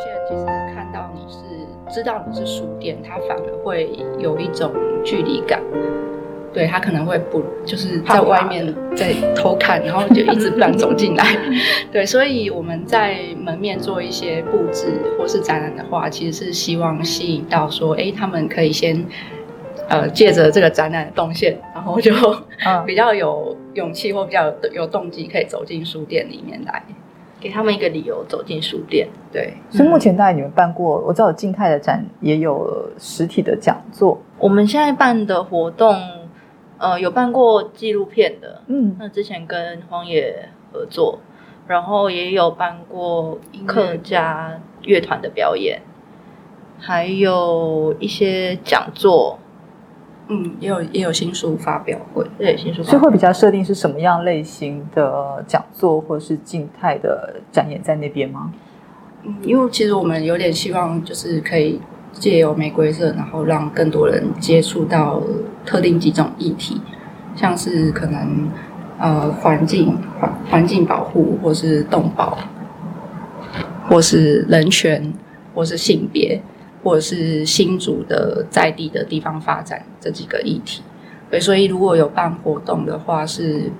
些人其实看到你是知道你是书店，他反而会有一种距离感。对他可能会不就是在外面在偷看，然后就一直不敢走进来。对，所以我们在门面做一些布置或是展览的话，其实是希望吸引到说，哎，他们可以先呃借着这个展览的动线，然后就比较有勇气或比较有有动机，可以走进书店里面来。给他们一个理由走进书店，对。所以目前大概你们办过，我知道有静态的展，也有实体的讲座。我们现在办的活动，呃，有办过纪录片的，嗯，那之前跟荒野合作，然后也有办过客家乐团的表演，还有一些讲座。嗯，也有也有新书发表会，对新书，所以会比较设定是什么样类型的讲座或者是静态的展演在那边吗？嗯，因为其实我们有点希望就是可以借由玫瑰色，然后让更多人接触到特定几种议题，像是可能呃环境环环境保护，或是动保，或是人权，或是性别。或者是新竹的在地的地方发展这几个议题，对，所以如果有办活动的话，是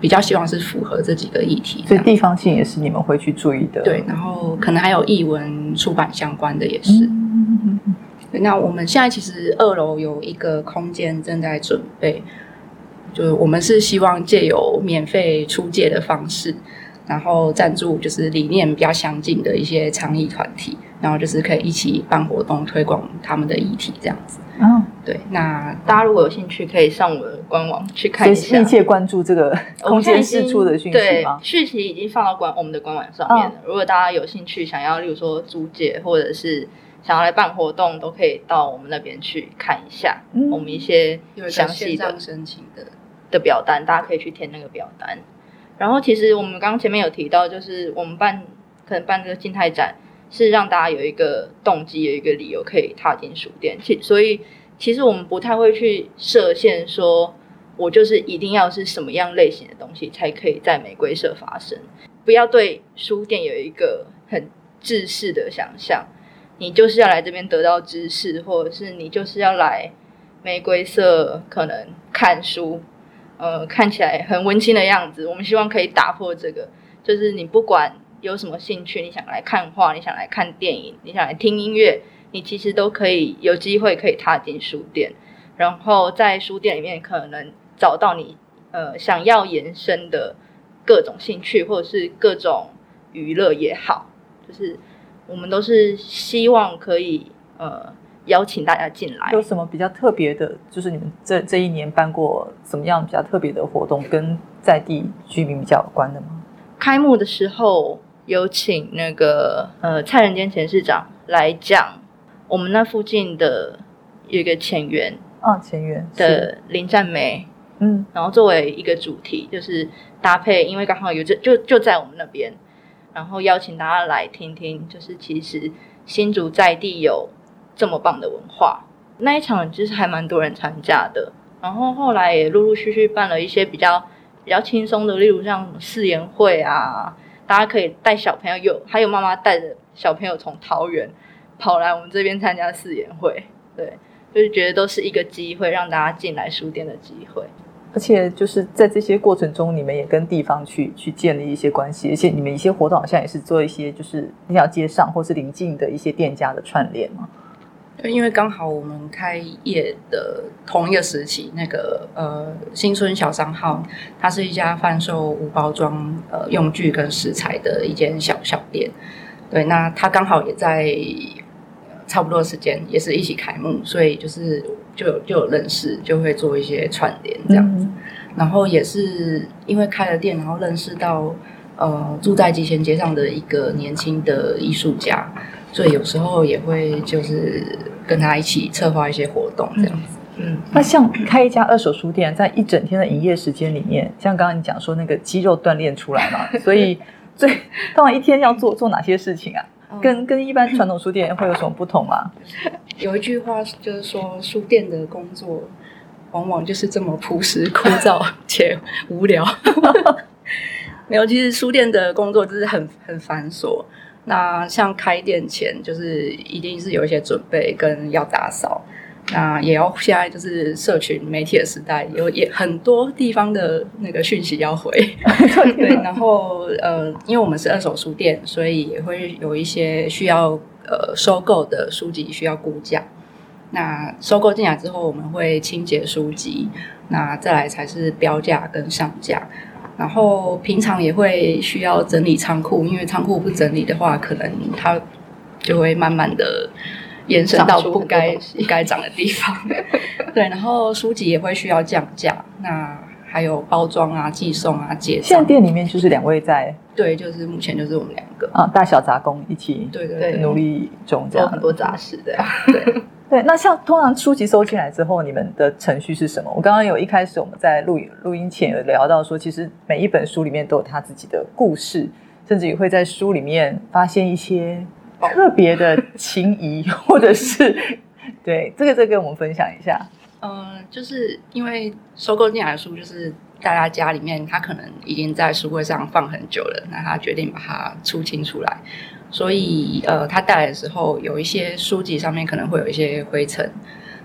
比较希望是符合这几个议题。所以地方性也是你们会去注意的。对，然后可能还有译文出版相关的也是。那我们现在其实二楼有一个空间正在准备，就是我们是希望借由免费出借的方式。然后赞助就是理念比较相近的一些倡议团体，然后就是可以一起办活动推广他们的议题这样子。嗯，对。那大家如果有兴趣，可以上我的官网去看一下，密切关注这个空间释出的讯息吗？讯息已经放到官我们的官网上面了。如果大家有兴趣，想要例如说租借或者是想要来办活动，都可以到我们那边去看一下。我们一些详细的申请的的表单，大家可以去填那个表单。然后其实我们刚刚前面有提到，就是我们办可能办这个静态展，是让大家有一个动机，有一个理由可以踏进书店。其所以其实我们不太会去设限，说我就是一定要是什么样类型的东西才可以在玫瑰社发生。不要对书店有一个很制式的想象，你就是要来这边得到知识，或者是你就是要来玫瑰社可能看书。呃，看起来很温馨的样子。我们希望可以打破这个，就是你不管有什么兴趣，你想来看画，你想来看电影，你想来听音乐，你其实都可以有机会可以踏进书店，然后在书店里面可能找到你呃想要延伸的各种兴趣，或者是各种娱乐也好，就是我们都是希望可以呃。邀请大家进来，有什么比较特别的？就是你们这这一年办过什么样比较特别的活动，跟在地居民比较有关的吗？开幕的时候有请那个呃蔡仁坚前市长来讲，我们那附近的有一个前园，嗯，前缘的林占梅，嗯，然后作为一个主题，就是搭配，因为刚好有这就就在我们那边，然后邀请大家来听听，就是其实新竹在地有。这么棒的文化，那一场其实还蛮多人参加的。然后后来也陆陆续续办了一些比较比较轻松的，例如像誓言会啊，大家可以带小朋友，有还有妈妈带着小朋友从桃园跑来我们这边参加试演会，对，就是觉得都是一个机会，让大家进来书店的机会。而且就是在这些过程中，你们也跟地方去去建立一些关系，而且你们一些活动好像也是做一些就是那条街上或是邻近的一些店家的串联嘛。因为刚好我们开业的同一个时期，那个呃新村小商号，它是一家贩售无包装呃用具跟食材的一间小小店。对，那它刚好也在差不多时间，也是一起开幕，所以就是就有就有认识，就会做一些串联这样子。然后也是因为开了店，然后认识到呃住在集贤街上的一个年轻的艺术家。所以有时候也会就是跟他一起策划一些活动这样子。嗯，那像开一家二手书店，在一整天的营业时间里面，像刚刚你讲说那个肌肉锻炼出来嘛，所以最通常一天要做做哪些事情啊？跟跟一般传统书店会有什么不同吗？有一句话就是说，书店的工作往往就是这么朴实、枯燥且无聊。没有，其实书店的工作就是很很繁琐。那像开店前，就是一定是有一些准备跟要打扫。那也要现在就是社群媒体的时代，有也很多地方的那个讯息要回，对。然后呃，因为我们是二手书店，所以也会有一些需要呃收购的书籍需要估价。那收购进来之后，我们会清洁书籍，那再来才是标价跟上架。然后平常也会需要整理仓库，因为仓库不整理的话，可能它就会慢慢的。延伸到不该不该涨的地方，对，然后书籍也会需要降价，那还有包装啊、寄送啊、结现在店里面就是两位在，对，就是目前就是我们两个。啊，大小杂工一起，对对对，努力中这样。很多杂事的，对对。那像通常书籍收进来之后，你们的程序是什么？我刚刚有一开始我们在录录音前有聊到说，其实每一本书里面都有他自己的故事，甚至也会在书里面发现一些。特别的情谊，或者是对这个，再跟我们分享一下。嗯，就是因为收购进来的书，就是大家家里面他可能已经在书柜上放很久了，那他决定把它出清出来，所以呃，他带来的时候有一些书籍上面可能会有一些灰尘，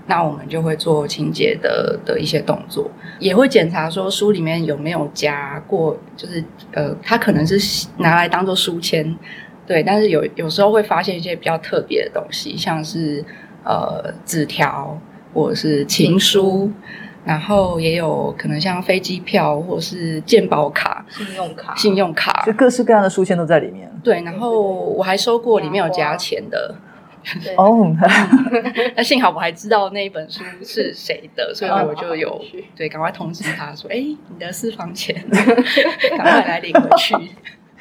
那我们就会做清洁的的一些动作，也会检查说书里面有没有夹过，就是呃，他可能是拿来当做书签。对，但是有有时候会发现一些比较特别的东西，像是呃纸条或者是情书，然后也有可能像飞机票或是鉴宝卡、信用卡、信用卡，就各式各样的书签都在里面。对，然后我还收过里面有夹钱的。哦，那幸好我还知道那一本书是谁的，所以我就有对赶快通知他说：“哎，你的私房钱，赶快来领回去。”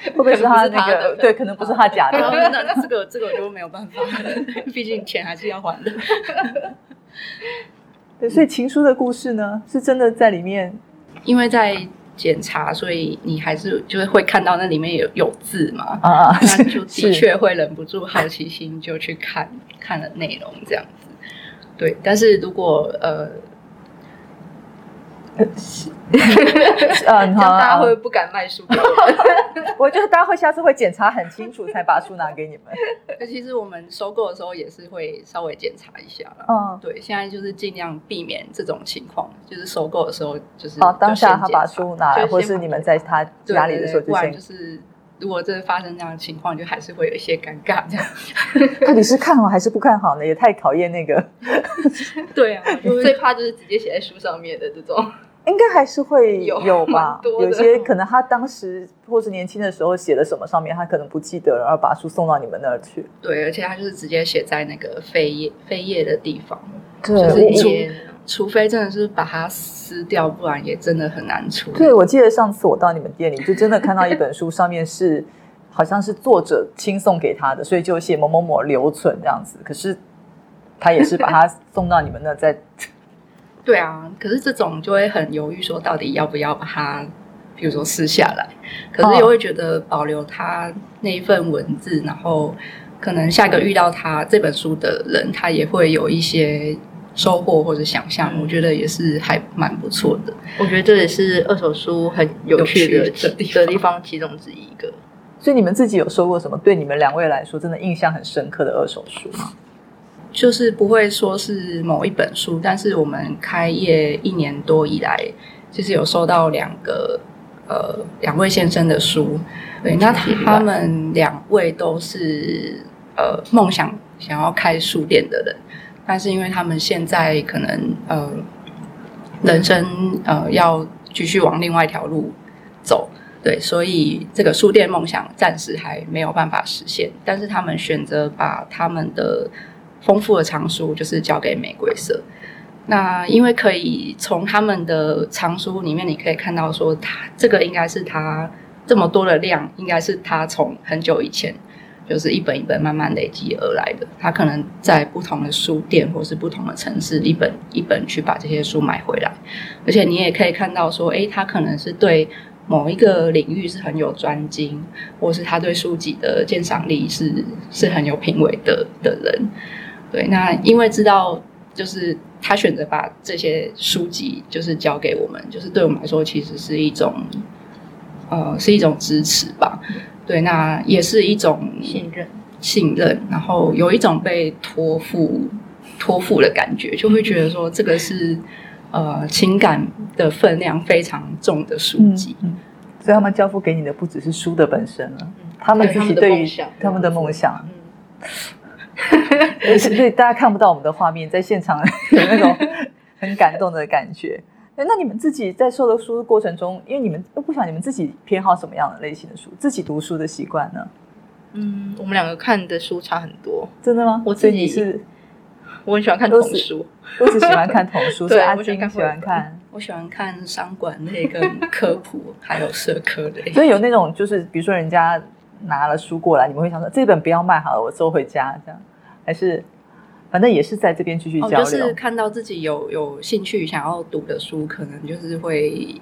会不会是他那个？对，可能不是他假的。那这个这个我就没有办法，毕竟钱还是要还的。对，所以情书的故事呢，是真的在里面，因为在检查，所以你还是就是会看到那里面有有字嘛。啊啊，那就的确会忍不住好奇心，就去看看了内容这样子。对，但是如果呃。嗯，大家会不敢卖书给我。我觉得大家会下次会检查很清楚，才把书拿给你们。其实我们收购的时候也是会稍微检查一下了。嗯，对，现在就是尽量避免这种情况，就是收购的时候就是哦，当下他把书拿来，或是你们在他家里的时候，不然就是如果真的发生这样的情况，就还是会有一些尴尬。这样 到底是看好还是不看好呢？也太考验那个。对啊，最怕就是直接写在书上面的这种。应该还是会有有吧，有些可能他当时或是年轻的时候写了什么上面，他可能不记得，然后把书送到你们那儿去。对，而且他就是直接写在那个扉页扉页的地方，对，除除非真的是把它撕掉，不然也真的很难出。对，我记得上次我到你们店里，就真的看到一本书 上面是好像是作者亲送给他的，所以就写某某某留存这样子，可是他也是把它送到你们那再。对啊，可是这种就会很犹豫，说到底要不要把它，比如说撕下来，可是又会觉得保留他那一份文字，然后可能下一个遇到他这本书的人，他也会有一些收获或者想象，我觉得也是还蛮不错的。我觉得这也是二手书很有趣的的地方其中之一个。所以你们自己有收过什么对你们两位来说真的印象很深刻的二手书吗？就是不会说是某一本书，但是我们开业一年多以来，其实有收到两个呃两位先生的书，对，那他们两位都是呃梦想想要开书店的人，但是因为他们现在可能呃人生呃要继续往另外一条路走，对，所以这个书店梦想暂时还没有办法实现，但是他们选择把他们的。丰富的藏书就是交给玫瑰色。那因为可以从他们的藏书里面，你可以看到说，他这个应该是他这么多的量，应该是他从很久以前就是一本一本慢慢累积而来的。他可能在不同的书店或是不同的城市，一本一本去把这些书买回来。而且你也可以看到说，诶，他可能是对某一个领域是很有专精，或是他对书籍的鉴赏力是是很有品味的的人。对，那因为知道，就是他选择把这些书籍就是交给我们，就是对我们来说，其实是一种，呃，是一种支持吧。对，那也是一种信任。信任，然后有一种被托付、托付的感觉，就会觉得说这个是呃情感的分量非常重的书籍。嗯，所以他们交付给你的不只是书的本身了，他们自己对于梦想他们的梦想。嗯，所以大家看不到我们的画面，在现场 有那种很感动的感觉。哎那你们自己在受的书的过程中，因为你们又不想你们自己偏好什么样的类型的书，自己读书的习惯呢？嗯，我们两个看的书差很多。真的吗？我自己你是我很喜欢看童书，我只喜欢看童书，对所以阿我喜欢看金喜欢看。我喜欢看商管类、跟科普，还有社科类。所以有那种就是，比如说人家拿了书过来，你们会想说这本不要卖好了，我收回家这样，还是反正也是在这边继续哦，交流。就是看到自己有有兴趣想要读的书，可能就是会，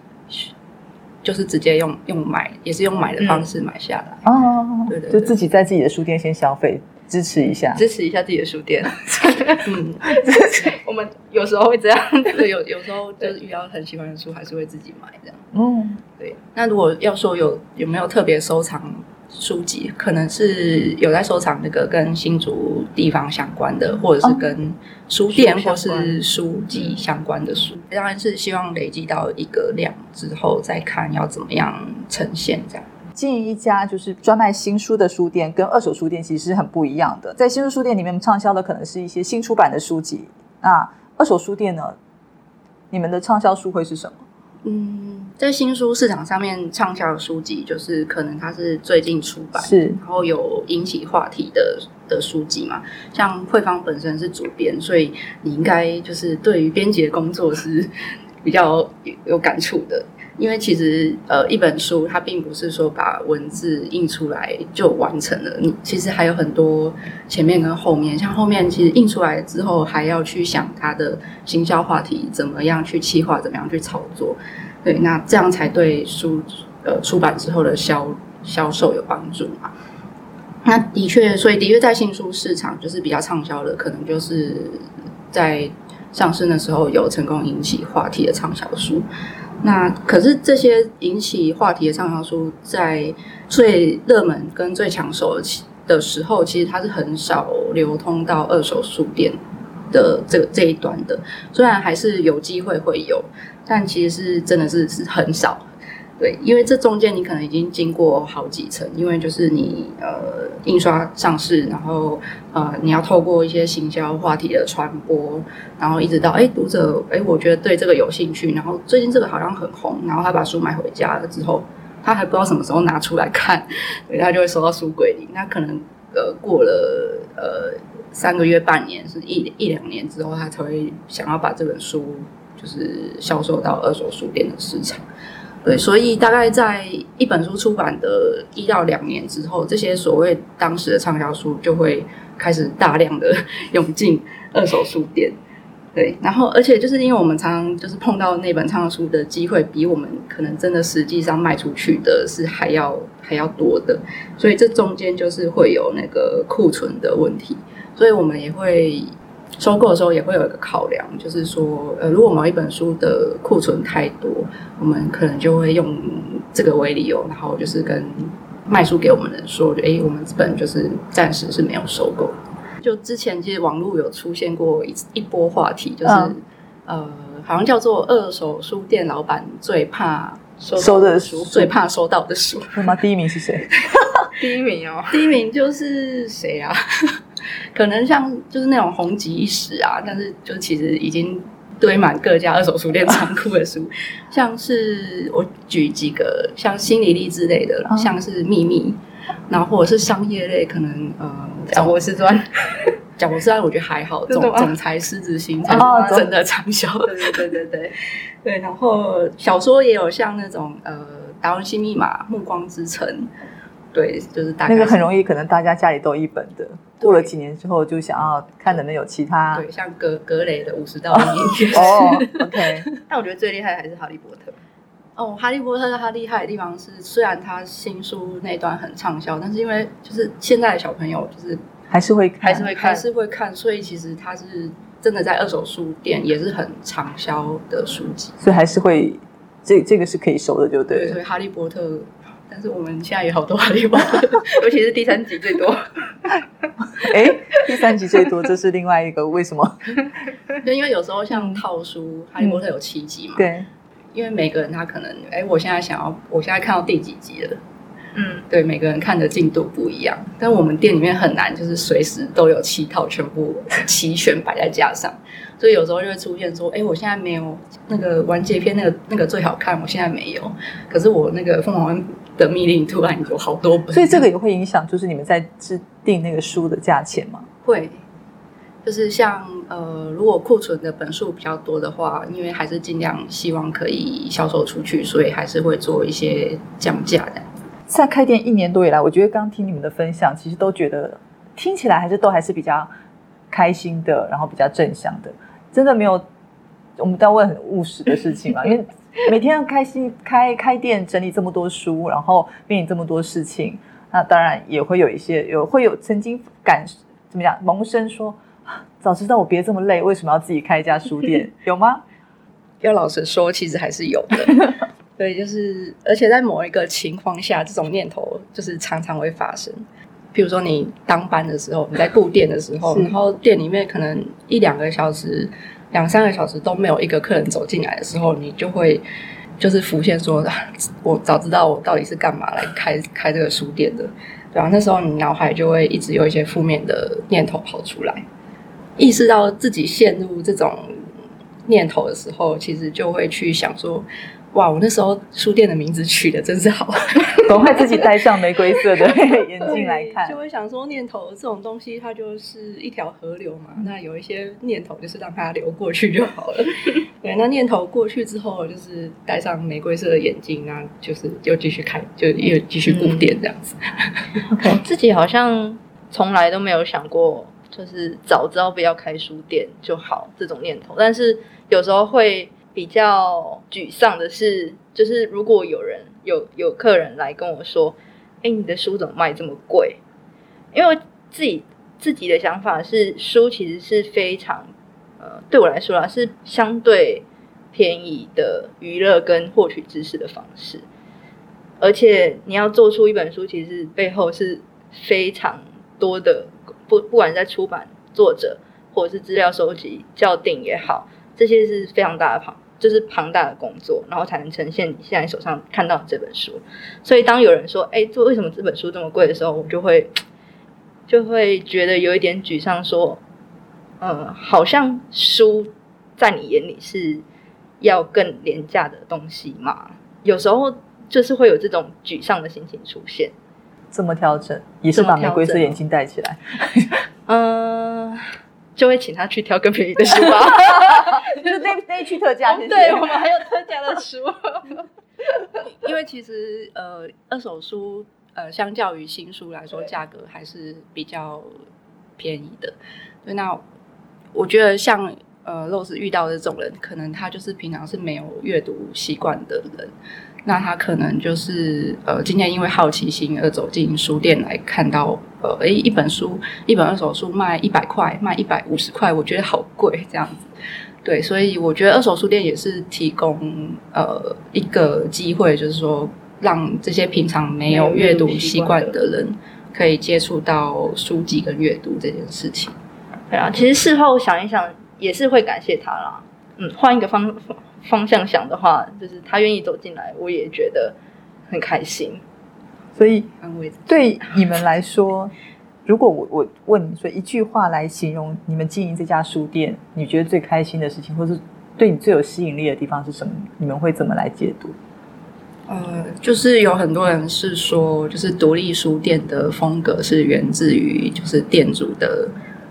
就是直接用用买，也是用买的方式买下来，哦，对对对就自己在自己的书店先消费，支持一下。支持一下自己的书店。嗯，我们有时候会这样。对，有有时候就是遇到很喜欢的书，还是会自己买这样。嗯，对，那如果要说有有没有特别收藏书籍，可能是有在收藏那个跟新竹地方相关的，或者是跟书店或是书籍相关的书。当然是希望累积到一个量之后，再看要怎么样呈现这样。经营一家就是专卖新书的书店，跟二手书店其实是很不一样的。在新书书店里面，畅销的可能是一些新出版的书籍。那二手书店呢？你们的畅销书会是什么？嗯，在新书市场上面畅销的书籍，就是可能它是最近出版，是然后有引起话题的的书籍嘛。像慧芳本身是主编，所以你应该就是对于编辑的工作是 比较有有感触的。因为其实呃，一本书它并不是说把文字印出来就完成了，你其实还有很多前面跟后面。像后面其实印出来之后，还要去想它的行销话题怎么样去企划，怎么样去操作。对，那这样才对书呃出版之后的销销售有帮助嘛。那的确，所以的确在新书市场就是比较畅销的，可能就是在上市的时候有成功引起话题的畅销书。那可是这些引起话题的畅销书，在最热门跟最抢手的时候，其实它是很少流通到二手书店的这这一端的。虽然还是有机会会有，但其实是真的是是很少。对，因为这中间你可能已经经过好几层，因为就是你呃印刷上市，然后呃你要透过一些行销话题的传播，然后一直到哎读者哎我觉得对这个有兴趣，然后最近这个好像很红，然后他把书买回家了之后，他还不知道什么时候拿出来看，对他就会收到书柜里，那可能呃过了呃三个月、半年是一一两年之后，他才会想要把这本书就是销售到二手书店的市场。对，所以大概在一本书出版的一到两年之后，这些所谓当时的畅销书就会开始大量的 涌进二手书店。对，然后而且就是因为我们常常就是碰到那本畅销书的机会，比我们可能真的实际上卖出去的是还要还要多的，所以这中间就是会有那个库存的问题，所以我们也会收购的时候也会有一个考量，就是说，呃，如果某一本书的库存太多，我们可能就会用这个为理由，然后就是跟卖书给我们的人说，就诶，我们这本就是暂时是没有收购。就之前其实网络有出现过一一波话题，就是、嗯呃，好像叫做二手书店老板最怕收的书，书最怕收到的书。那么？第一名是谁？第一名哦，第一名就是谁啊？可能像就是那种红极一时啊，但是就其实已经堆满各家二手书店仓库的书，像是我举几个像心理力之类的，哦。像是秘密，然后或者是商业类，可能呃，掌握师专，讲我虽然我觉得还好，总总裁狮子心才哦是真的畅销。对对对对对，对，然后小说也有像那种呃《达文西密码》《暮光之城》，对，就是大概那个很。容易，可能大家家里都有一本的。过了几年之后，就想要看能不能有其他。对，像格格雷的五十道阴影。哦，OK，但我觉得最厉害的还是哈利波特。哦，哈利波特它厉害的地方是，虽然它新书那段很畅销，但是因为就是现在的小朋友就是还是会看还是会看还是会看，所以其实它是真的在二手书店也是很畅销的书籍。所以还是会，这这个是可以收的，就对对，所以哈利波特但是我们现在有好多哈利波特，尤其是第三集最多。哎，第三集最多，这是另外一个为什么？就 因为有时候像套书，哈利波特有七集嘛，对，因为每个人他可能，哎，我现在想要，我现在看到第几集了。嗯，对，每个人看的进度不一样，但我们店里面很难，就是随时都有七套全部齐全摆在架上，所以有时候就会出现说，哎，我现在没有那个完结篇，那个那个最好看，我现在没有，可是我那个凤凰的密令突然有好多本，所以这个也会影响，就是你们在制定那个书的价钱吗？会，就是像呃，如果库存的本数比较多的话，因为还是尽量希望可以销售出去，所以还是会做一些降价的。在开店一年多以来，我觉得刚听你们的分享，其实都觉得听起来还是都还是比较开心的，然后比较正向的。真的没有我们在问很务实的事情嘛？因为 每天要开心开开店，整理这么多书，然后面临这么多事情，那当然也会有一些有会有曾经感怎么讲萌生说，早知道我别这么累，为什么要自己开一家书店？有吗？要老实说，其实还是有的。对，就是，而且在某一个情况下，这种念头就是常常会发生。譬如说，你当班的时候，你在顾店的时候，然后店里面可能一两个小时、两三个小时都没有一个客人走进来的时候，你就会就是浮现说：“我早知道我到底是干嘛来开开这个书店的。”对吧？那时候你脑海就会一直有一些负面的念头跑出来。意识到自己陷入这种念头的时候，其实就会去想说。哇！我那时候书店的名字取的真是好，赶快自己戴上玫瑰色的 眼镜来看，就会想说念头这种东西，它就是一条河流嘛。那有一些念头，就是让它流过去就好了。对，那念头过去之后，就是戴上玫瑰色的眼镜，那就是又继续看，就又继续顾店这样子。自己好像从来都没有想过，就是早知道不要开书店就好这种念头，但是有时候会。比较沮丧的是，就是如果有人有有客人来跟我说：“哎，你的书怎么卖这么贵？”因为自己自己的想法是，书其实是非常呃，对我来说啊，是相对便宜的娱乐跟获取知识的方式。而且你要做出一本书，其实背后是非常多的，不不管在出版、作者或者是资料收集、校订也好。这些是非常大的庞，就是庞大的工作，然后才能呈现你现在手上看到的这本书。所以当有人说：“哎，这为什么这本书这么贵？”的时候，我就会就会觉得有一点沮丧，说：“嗯，好像书在你眼里是要更廉价的东西嘛？”有时候就是会有这种沮丧的心情出现。怎么调整？也是把玫瑰色眼镜戴起来。嗯。就会请他去挑更便宜的书包，就是那那区特价，对我们还有特价的书。因为其实呃，二手书呃，相较于新书来说，价格还是比较便宜的。对，那我觉得像呃，Rose 遇到的这种人，可能他就是平常是没有阅读习惯的人。那他可能就是呃，今天因为好奇心而走进书店来看到呃，诶，一本书，一本二手书卖一百块，卖一百五十块，我觉得好贵这样子。对，所以我觉得二手书店也是提供呃一个机会，就是说让这些平常没有阅读习惯的人可以接触到书籍跟阅读这件事情。对啊，其实事后想一想，也是会感谢他啦。嗯，换一个方法。方向想的话，就是他愿意走进来，我也觉得很开心。所以，对你们来说，如果我我问你说一句话来形容你们经营这家书店，你觉得最开心的事情，或是对你最有吸引力的地方是什么？你们会怎么来解读？呃，就是有很多人是说，就是独立书店的风格是源自于就是店主的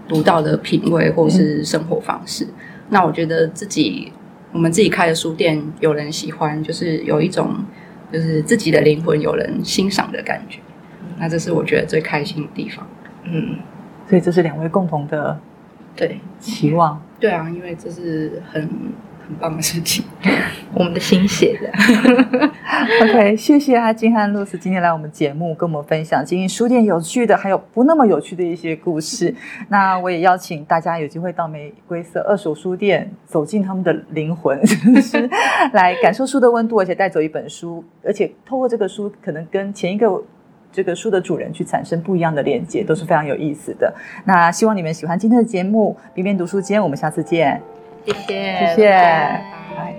独到的品味或是生活方式。那我觉得自己。我们自己开的书店，有人喜欢，就是有一种，就是自己的灵魂有人欣赏的感觉。那这是我觉得最开心的地方。嗯，所以这是两位共同的对期望。对啊，因为这是很很棒的事情。我们的心血的。OK，谢谢阿金和露丝今天来我们节目，跟我们分享经营书店有趣的，还有不那么有趣的一些故事。那我也邀请大家有机会到玫瑰色二手书店，走进他们的灵魂，来感受书的温度，而且带走一本书，而且透过这个书，可能跟前一个。这个书的主人去产生不一样的连接，都是非常有意思的。那希望你们喜欢今天的节目，边边读书间，我们下次见。谢谢拜。拜。